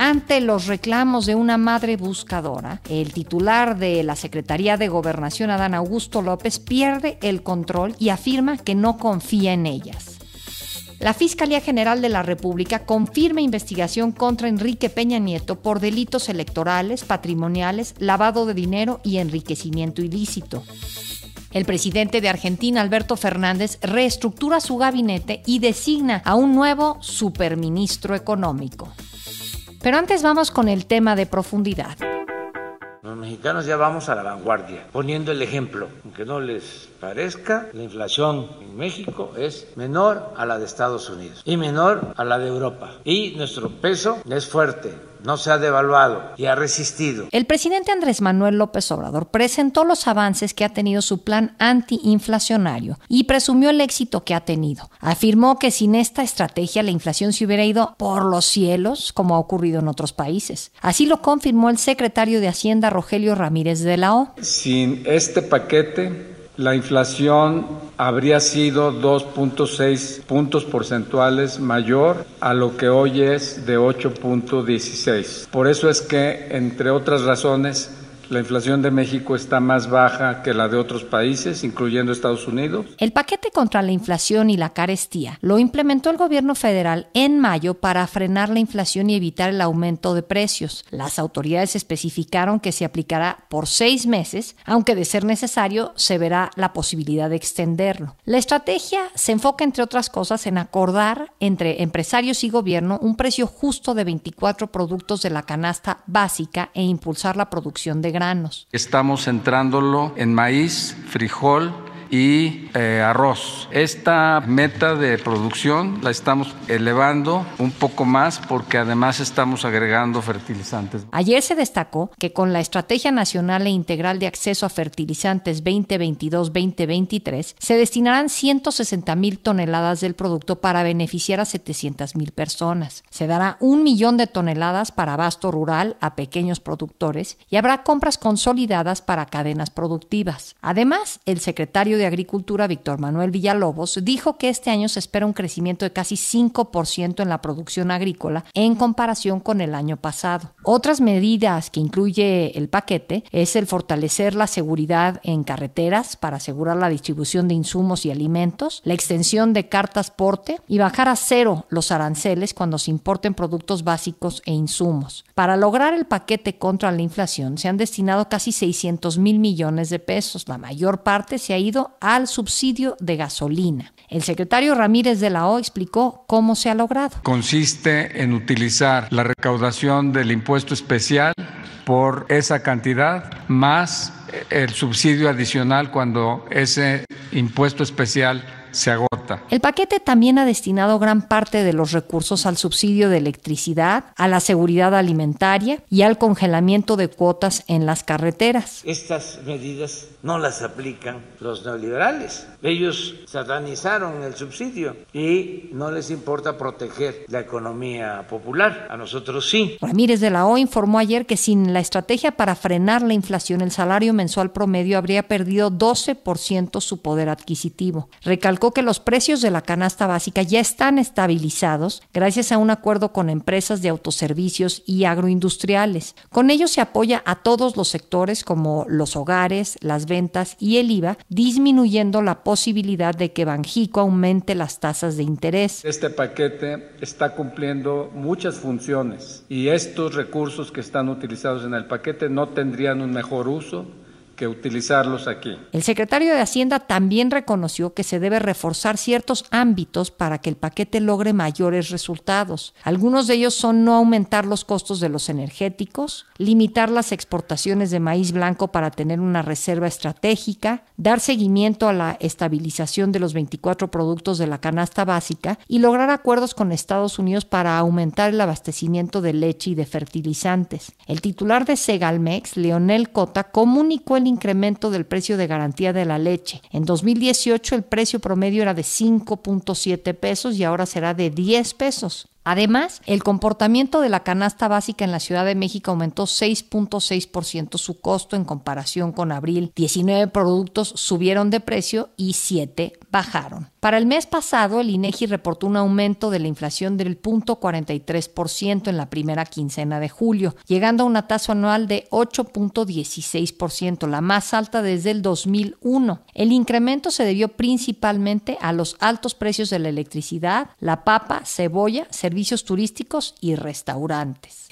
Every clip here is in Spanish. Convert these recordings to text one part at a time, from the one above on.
Ante los reclamos de una madre buscadora, el titular de la Secretaría de Gobernación, Adán Augusto López, pierde el control y afirma que no confía en ellas. La Fiscalía General de la República confirma investigación contra Enrique Peña Nieto por delitos electorales, patrimoniales, lavado de dinero y enriquecimiento ilícito. El presidente de Argentina, Alberto Fernández, reestructura su gabinete y designa a un nuevo superministro económico. Pero antes vamos con el tema de profundidad. Los mexicanos ya vamos a la vanguardia, poniendo el ejemplo, aunque no les parezca, la inflación en México es menor a la de Estados Unidos y menor a la de Europa. Y nuestro peso es fuerte, no se ha devaluado y ha resistido. El presidente Andrés Manuel López Obrador presentó los avances que ha tenido su plan antiinflacionario y presumió el éxito que ha tenido. Afirmó que sin esta estrategia la inflación se hubiera ido por los cielos, como ha ocurrido en otros países. Así lo confirmó el secretario de Hacienda Rogelio Ramírez de la O. Sin este paquete, la inflación habría sido 2.6 puntos porcentuales mayor a lo que hoy es de 8.16. Por eso es que, entre otras razones, la inflación de México está más baja que la de otros países, incluyendo Estados Unidos. El paquete contra la inflación y la carestía lo implementó el gobierno federal en mayo para frenar la inflación y evitar el aumento de precios. Las autoridades especificaron que se aplicará por seis meses, aunque de ser necesario se verá la posibilidad de extenderlo. La estrategia se enfoca, entre otras cosas, en acordar entre empresarios y gobierno un precio justo de 24 productos de la canasta básica e impulsar la producción de Estamos centrándolo en maíz, frijol, y eh, arroz. Esta meta de producción la estamos elevando un poco más porque además estamos agregando fertilizantes. Ayer se destacó que con la Estrategia Nacional e Integral de Acceso a Fertilizantes 2022-2023 se destinarán 160 mil toneladas del producto para beneficiar a 700 mil personas. Se dará un millón de toneladas para abasto rural a pequeños productores y habrá compras consolidadas para cadenas productivas. Además, el secretario de Agricultura, Víctor Manuel Villalobos, dijo que este año se espera un crecimiento de casi 5% en la producción agrícola en comparación con el año pasado. Otras medidas que incluye el paquete es el fortalecer la seguridad en carreteras para asegurar la distribución de insumos y alimentos, la extensión de cartas porte y bajar a cero los aranceles cuando se importen productos básicos e insumos. Para lograr el paquete contra la inflación se han destinado casi 600 mil millones de pesos. La mayor parte se ha ido al subsidio de gasolina. El secretario Ramírez de la O explicó cómo se ha logrado. Consiste en utilizar la recaudación del impuesto especial por esa cantidad más el subsidio adicional cuando ese impuesto especial se agota. El paquete también ha destinado gran parte de los recursos al subsidio de electricidad, a la seguridad alimentaria y al congelamiento de cuotas en las carreteras. Estas medidas no las aplican los neoliberales. Ellos satanizaron el subsidio y no les importa proteger la economía popular. A nosotros sí. Ramírez de la O informó ayer que sin la estrategia para frenar la inflación, el salario mensual promedio habría perdido 12% su poder adquisitivo. Recalcó que los precios de la canasta básica ya están estabilizados gracias a un acuerdo con empresas de autoservicios y agroindustriales. Con ello se apoya a todos los sectores como los hogares, las ventas y el IVA, disminuyendo la posibilidad de que Banjico aumente las tasas de interés. Este paquete está cumpliendo muchas funciones y estos recursos que están utilizados en el paquete no tendrían un mejor uso que utilizarlos aquí. El secretario de Hacienda también reconoció que se debe reforzar ciertos ámbitos para que el paquete logre mayores resultados. Algunos de ellos son no aumentar los costos de los energéticos, limitar las exportaciones de maíz blanco para tener una reserva estratégica, dar seguimiento a la estabilización de los 24 productos de la canasta básica y lograr acuerdos con Estados Unidos para aumentar el abastecimiento de leche y de fertilizantes. El titular de Segalmex, Leonel Cota, comunicó el incremento del precio de garantía de la leche. En 2018 el precio promedio era de 5.7 pesos y ahora será de 10 pesos. Además, el comportamiento de la canasta básica en la Ciudad de México aumentó 6.6% su costo en comparación con abril. 19 productos subieron de precio y 7 bajaron. Para el mes pasado, el INEGI reportó un aumento de la inflación del 0.43% en la primera quincena de julio, llegando a una tasa anual de 8.16%, la más alta desde el 2001. El incremento se debió principalmente a los altos precios de la electricidad, la papa, cebolla, servicios turísticos y restaurantes.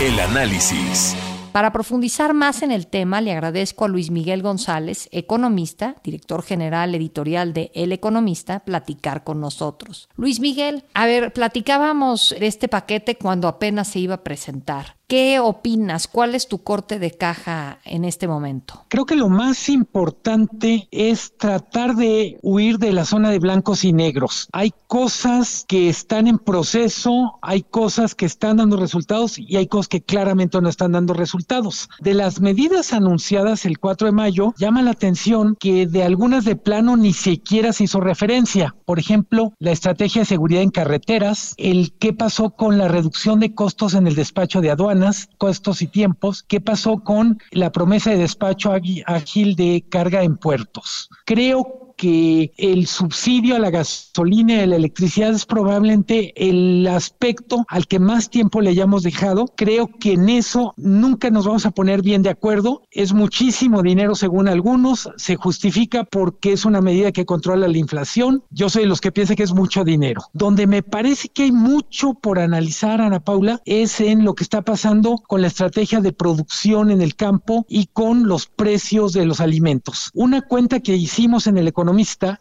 El análisis. Para profundizar más en el tema, le agradezco a Luis Miguel González, economista, director general editorial de El Economista, platicar con nosotros. Luis Miguel, a ver, platicábamos de este paquete cuando apenas se iba a presentar. ¿Qué opinas? ¿Cuál es tu corte de caja en este momento? Creo que lo más importante es tratar de huir de la zona de blancos y negros. Hay cosas que están en proceso, hay cosas que están dando resultados y hay cosas que claramente no están dando resultados. De las medidas anunciadas el 4 de mayo, llama la atención que de algunas de plano ni siquiera se hizo referencia. Por ejemplo, la estrategia de seguridad en carreteras, el qué pasó con la reducción de costos en el despacho de aduanas, costos y tiempos, ¿qué pasó con la promesa de despacho ágil de carga en puertos? Creo que el subsidio a la gasolina y a la electricidad es probablemente el aspecto al que más tiempo le hayamos dejado. Creo que en eso nunca nos vamos a poner bien de acuerdo. Es muchísimo dinero según algunos, se justifica porque es una medida que controla la inflación. Yo soy de los que piensan que es mucho dinero. Donde me parece que hay mucho por analizar, Ana Paula, es en lo que está pasando con la estrategia de producción en el campo y con los precios de los alimentos. Una cuenta que hicimos en el economía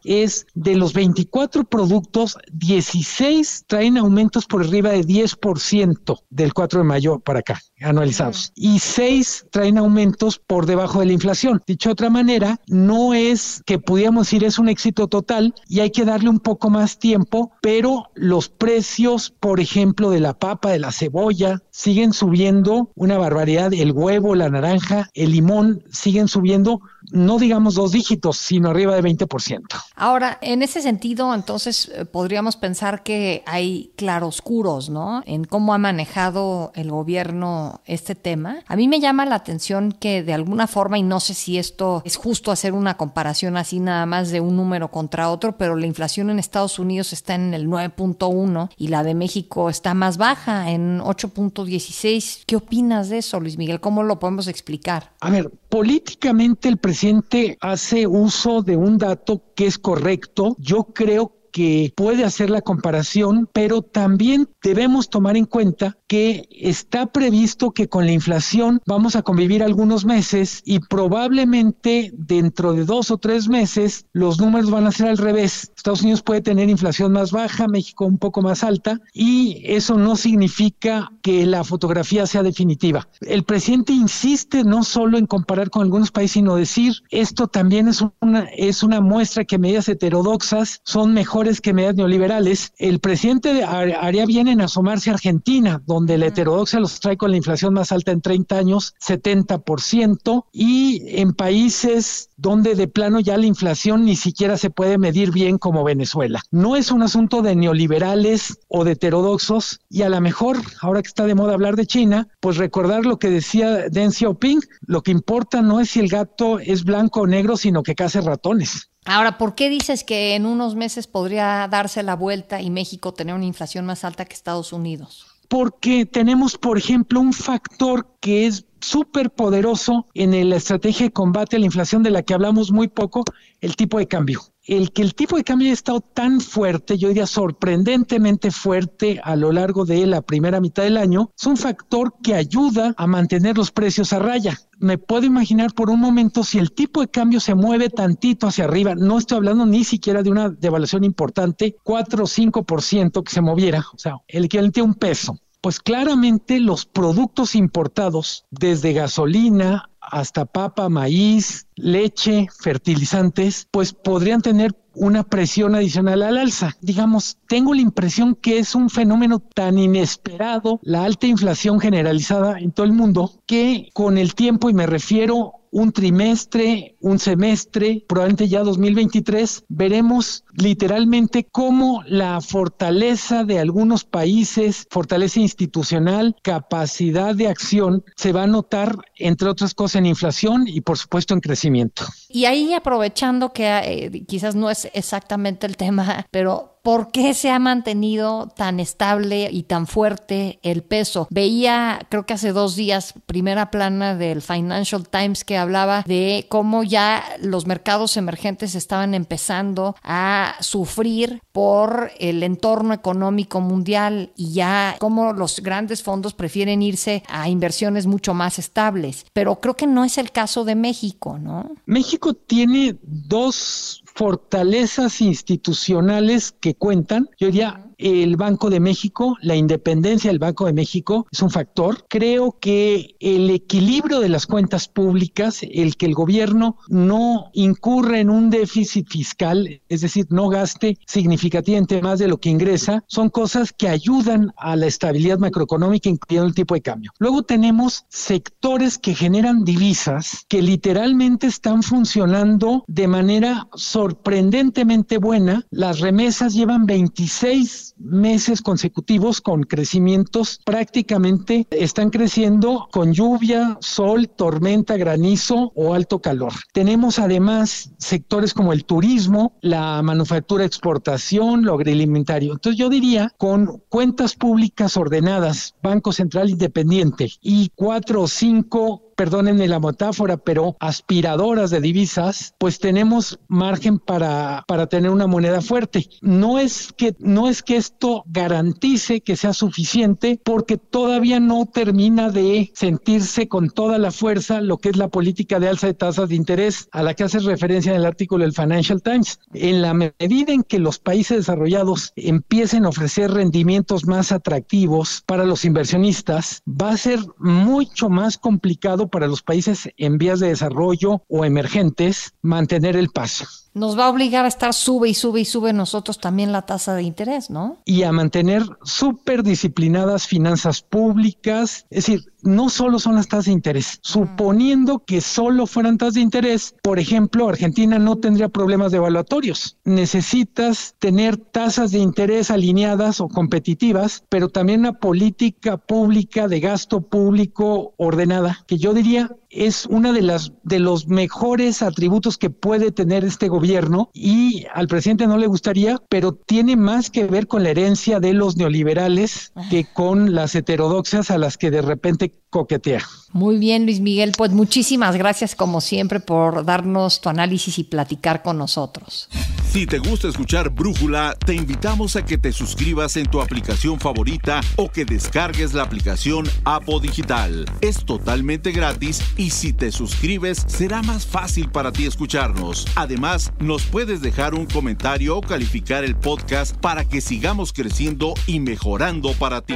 es de los 24 productos, 16 traen aumentos por arriba de 10% del 4 de mayo para acá, anualizados. Y 6 traen aumentos por debajo de la inflación. Dicho de otra manera, no es que pudiéramos decir es un éxito total y hay que darle un poco más tiempo, pero los precios, por ejemplo, de la papa, de la cebolla, siguen subiendo una barbaridad. El huevo, la naranja, el limón siguen subiendo, no digamos dos dígitos, sino arriba de 20%. Ahora, en ese sentido, entonces eh, podríamos pensar que hay claroscuros, ¿no? En cómo ha manejado el gobierno este tema. A mí me llama la atención que de alguna forma, y no sé si esto es justo hacer una comparación así nada más de un número contra otro, pero la inflación en Estados Unidos está en el 9.1 y la de México está más baja, en 8.16. ¿Qué opinas de eso, Luis Miguel? ¿Cómo lo podemos explicar? A ver, políticamente el presidente hace uso de un dato que es correcto. Yo creo que puede hacer la comparación, pero también debemos tomar en cuenta que está previsto que con la inflación vamos a convivir algunos meses y probablemente dentro de dos o tres meses los números van a ser al revés. Estados Unidos puede tener inflación más baja, México un poco más alta y eso no significa que la fotografía sea definitiva. El presidente insiste no solo en comparar con algunos países, sino decir esto también es una, es una muestra que medidas heterodoxas son mejores que medidas neoliberales. El presidente haría bien en asomarse a Argentina, donde la heterodoxia los trae con la inflación más alta en 30 años, 70%, y en países donde de plano ya la inflación ni siquiera se puede medir bien como Venezuela. No es un asunto de neoliberales o de heterodoxos, y a lo mejor, ahora que está de moda hablar de China, pues recordar lo que decía Deng Xiaoping, lo que importa no es si el gato es blanco o negro, sino que case ratones. Ahora, ¿por qué dices que en unos meses podría darse la vuelta y México tener una inflación más alta que Estados Unidos? Porque tenemos, por ejemplo, un factor que es súper poderoso en la estrategia de combate a la inflación de la que hablamos muy poco, el tipo de cambio. El que el tipo de cambio haya estado tan fuerte, yo diría sorprendentemente fuerte a lo largo de la primera mitad del año, es un factor que ayuda a mantener los precios a raya. Me puedo imaginar por un momento si el tipo de cambio se mueve tantito hacia arriba, no estoy hablando ni siquiera de una devaluación importante, 4 o 5% que se moviera, o sea, el equivalente a un peso pues claramente los productos importados, desde gasolina hasta papa, maíz, leche, fertilizantes, pues podrían tener una presión adicional al alza. Digamos, tengo la impresión que es un fenómeno tan inesperado, la alta inflación generalizada en todo el mundo, que con el tiempo, y me refiero un trimestre, un semestre, probablemente ya 2023, veremos literalmente cómo la fortaleza de algunos países, fortaleza institucional, capacidad de acción, se va a notar, entre otras cosas, en inflación y por supuesto en crecimiento. Y ahí aprovechando que eh, quizás no es exactamente el tema, pero ¿Por qué se ha mantenido tan estable y tan fuerte el peso? Veía, creo que hace dos días, primera plana del Financial Times que hablaba de cómo ya los mercados emergentes estaban empezando a sufrir por el entorno económico mundial y ya cómo los grandes fondos prefieren irse a inversiones mucho más estables. Pero creo que no es el caso de México, ¿no? México tiene dos fortalezas institucionales que cuentan. Yo diría, el Banco de México, la independencia del Banco de México es un factor. Creo que el equilibrio de las cuentas públicas, el que el gobierno no incurre en un déficit fiscal, es decir, no gaste significativamente más de lo que ingresa, son cosas que ayudan a la estabilidad macroeconómica, incluyendo el tipo de cambio. Luego tenemos sectores que generan divisas que literalmente están funcionando de manera sorprendentemente buena. Las remesas llevan 26 meses consecutivos con crecimientos prácticamente están creciendo con lluvia, sol, tormenta, granizo o alto calor. Tenemos además sectores como el turismo, la manufactura, exportación, lo agroalimentario. Entonces yo diría, con cuentas públicas ordenadas, Banco Central Independiente y cuatro o cinco perdónenme la metáfora, pero aspiradoras de divisas, pues tenemos margen para, para tener una moneda fuerte. No es que, no es que esto garantice que sea suficiente porque todavía no termina de sentirse con toda la fuerza lo que es la política de alza de tasas de interés a la que hace referencia en el artículo del Financial Times. En la medida en que los países desarrollados empiecen a ofrecer rendimientos más atractivos para los inversionistas, va a ser mucho más complicado para los países en vías de desarrollo o emergentes mantener el paso nos va a obligar a estar sube y sube y sube nosotros también la tasa de interés, ¿no? Y a mantener súper disciplinadas finanzas públicas. Es decir, no solo son las tasas de interés. Suponiendo que solo fueran tasas de interés, por ejemplo, Argentina no tendría problemas de evaluatorios. Necesitas tener tasas de interés alineadas o competitivas, pero también una política pública de gasto público ordenada, que yo diría es una de las de los mejores atributos que puede tener este gobierno y al presidente no le gustaría, pero tiene más que ver con la herencia de los neoliberales que con las heterodoxas a las que de repente coquetea. Muy bien, Luis Miguel, pues muchísimas gracias como siempre por darnos tu análisis y platicar con nosotros. Si te gusta escuchar Brújula, te invitamos a que te suscribas en tu aplicación favorita o que descargues la aplicación Apo Digital. Es totalmente gratis y si te suscribes será más fácil para ti escucharnos. Además, nos puedes dejar un comentario o calificar el podcast para que sigamos creciendo y mejorando para ti.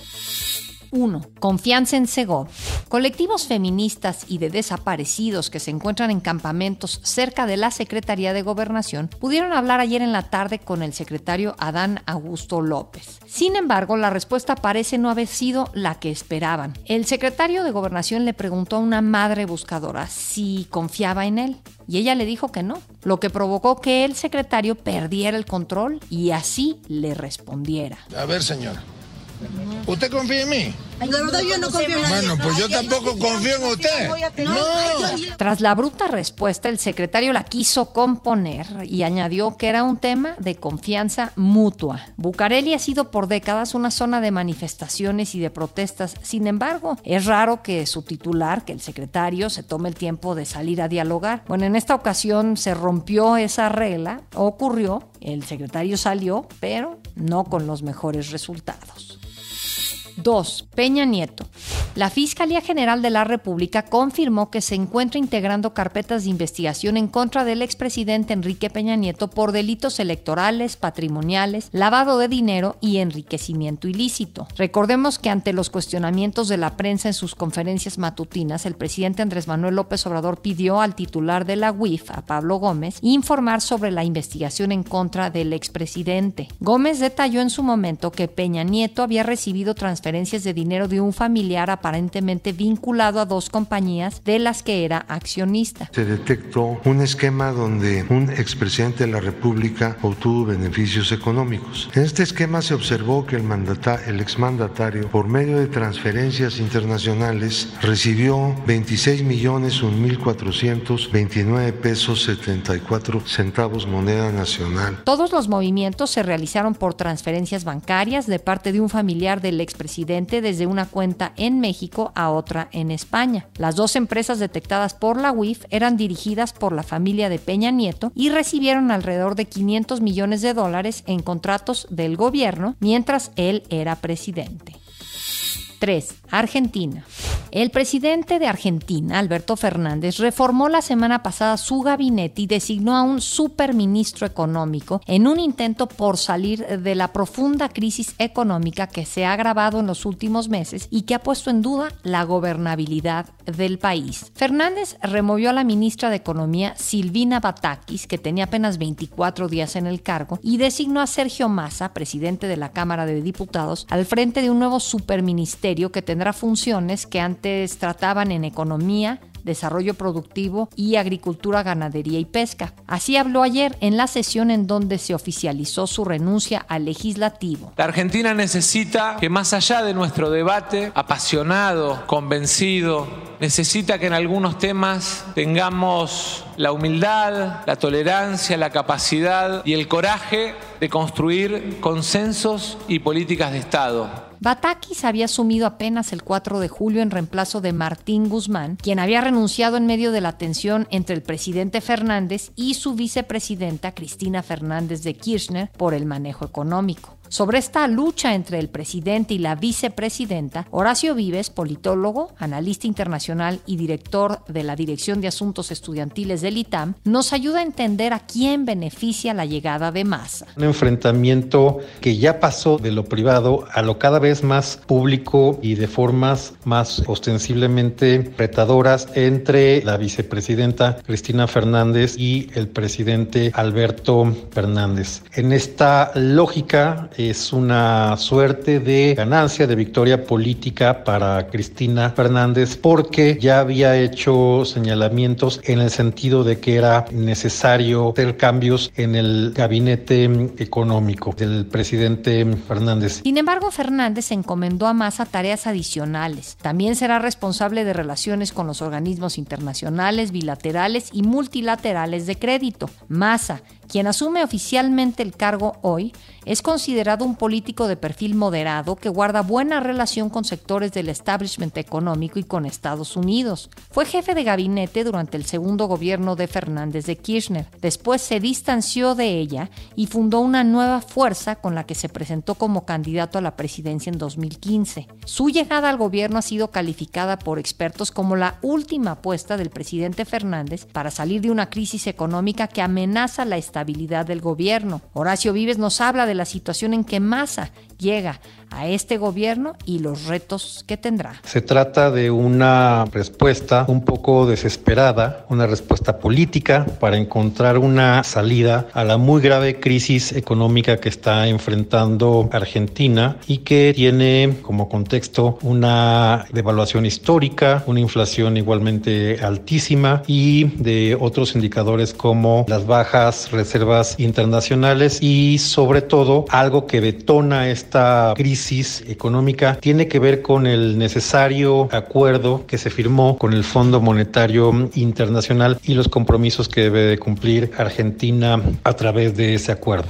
1. Confianza en Segov. Colectivos feministas y de desaparecidos que se encuentran en campamentos cerca de la Secretaría de Gobernación pudieron hablar ayer en la tarde con el secretario Adán Augusto López. Sin embargo, la respuesta parece no haber sido la que esperaban. El secretario de Gobernación le preguntó a una madre buscadora si confiaba en él y ella le dijo que no, lo que provocó que el secretario perdiera el control y así le respondiera. A ver, señora. ¿Usted confía en mí? La verdad yo no confío en Bueno, pues yo tampoco confío en usted. No. Tras la bruta respuesta, el secretario la quiso componer y añadió que era un tema de confianza mutua. Bucareli ha sido por décadas una zona de manifestaciones y de protestas. Sin embargo, es raro que su titular, que el secretario, se tome el tiempo de salir a dialogar. Bueno, en esta ocasión se rompió esa regla, ocurrió, el secretario salió, pero no con los mejores resultados. 2. Peña Nieto. La Fiscalía General de la República confirmó que se encuentra integrando carpetas de investigación en contra del expresidente Enrique Peña Nieto por delitos electorales, patrimoniales, lavado de dinero y enriquecimiento ilícito. Recordemos que ante los cuestionamientos de la prensa en sus conferencias matutinas, el presidente Andrés Manuel López Obrador pidió al titular de la UIF, a Pablo Gómez, informar sobre la investigación en contra del expresidente. Gómez detalló en su momento que Peña Nieto había recibido transferencias de dinero de un familiar a aparentemente vinculado a dos compañías de las que era accionista. Se detectó un esquema donde un expresidente de la República obtuvo beneficios económicos. En este esquema se observó que el, mandata, el exmandatario, por medio de transferencias internacionales, recibió 26 millones 1.429 pesos 74 centavos moneda nacional. Todos los movimientos se realizaron por transferencias bancarias de parte de un familiar del expresidente desde una cuenta en México a otra en España. Las dos empresas detectadas por la UIF eran dirigidas por la familia de Peña Nieto y recibieron alrededor de 500 millones de dólares en contratos del gobierno mientras él era presidente. 3. Argentina. El presidente de Argentina, Alberto Fernández, reformó la semana pasada su gabinete y designó a un superministro económico en un intento por salir de la profunda crisis económica que se ha agravado en los últimos meses y que ha puesto en duda la gobernabilidad del país. Fernández removió a la ministra de Economía, Silvina Batakis, que tenía apenas 24 días en el cargo, y designó a Sergio Massa, presidente de la Cámara de Diputados, al frente de un nuevo superministerio que tendrá funciones que antes trataban en economía, desarrollo productivo y agricultura, ganadería y pesca. Así habló ayer en la sesión en donde se oficializó su renuncia al legislativo. La Argentina necesita que más allá de nuestro debate apasionado, convencido, necesita que en algunos temas tengamos la humildad, la tolerancia, la capacidad y el coraje de construir consensos y políticas de Estado. Batakis había asumido apenas el 4 de julio en reemplazo de Martín Guzmán, quien había renunciado en medio de la tensión entre el presidente Fernández y su vicepresidenta Cristina Fernández de Kirchner por el manejo económico. Sobre esta lucha entre el presidente y la vicepresidenta, Horacio Vives, politólogo, analista internacional y director de la Dirección de Asuntos Estudiantiles del ITAM, nos ayuda a entender a quién beneficia la llegada de Massa. Un enfrentamiento que ya pasó de lo privado a lo cada vez más público y de formas más ostensiblemente retadoras entre la vicepresidenta Cristina Fernández y el presidente Alberto Fernández. En esta lógica, es una suerte de ganancia, de victoria política para Cristina Fernández porque ya había hecho señalamientos en el sentido de que era necesario hacer cambios en el gabinete económico del presidente Fernández. Sin embargo, Fernández encomendó a Massa tareas adicionales. También será responsable de relaciones con los organismos internacionales, bilaterales y multilaterales de crédito. Massa quien asume oficialmente el cargo hoy, es considerado un político de perfil moderado que guarda buena relación con sectores del establishment económico y con Estados Unidos. Fue jefe de gabinete durante el segundo gobierno de Fernández de Kirchner. Después se distanció de ella y fundó una nueva fuerza con la que se presentó como candidato a la presidencia en 2015. Su llegada al gobierno ha sido calificada por expertos como la última apuesta del presidente Fernández para salir de una crisis económica que amenaza la estabilidad del gobierno. Horacio Vives nos habla de la situación en que Massa llega a este gobierno y los retos que tendrá. Se trata de una respuesta un poco desesperada, una respuesta política para encontrar una salida a la muy grave crisis económica que está enfrentando Argentina y que tiene como contexto una devaluación histórica, una inflación igualmente altísima y de otros indicadores como las bajas reservas internacionales y sobre todo algo que detona esta crisis económica tiene que ver con el necesario acuerdo que se firmó con el Fondo Monetario Internacional y los compromisos que debe de cumplir Argentina a través de ese acuerdo.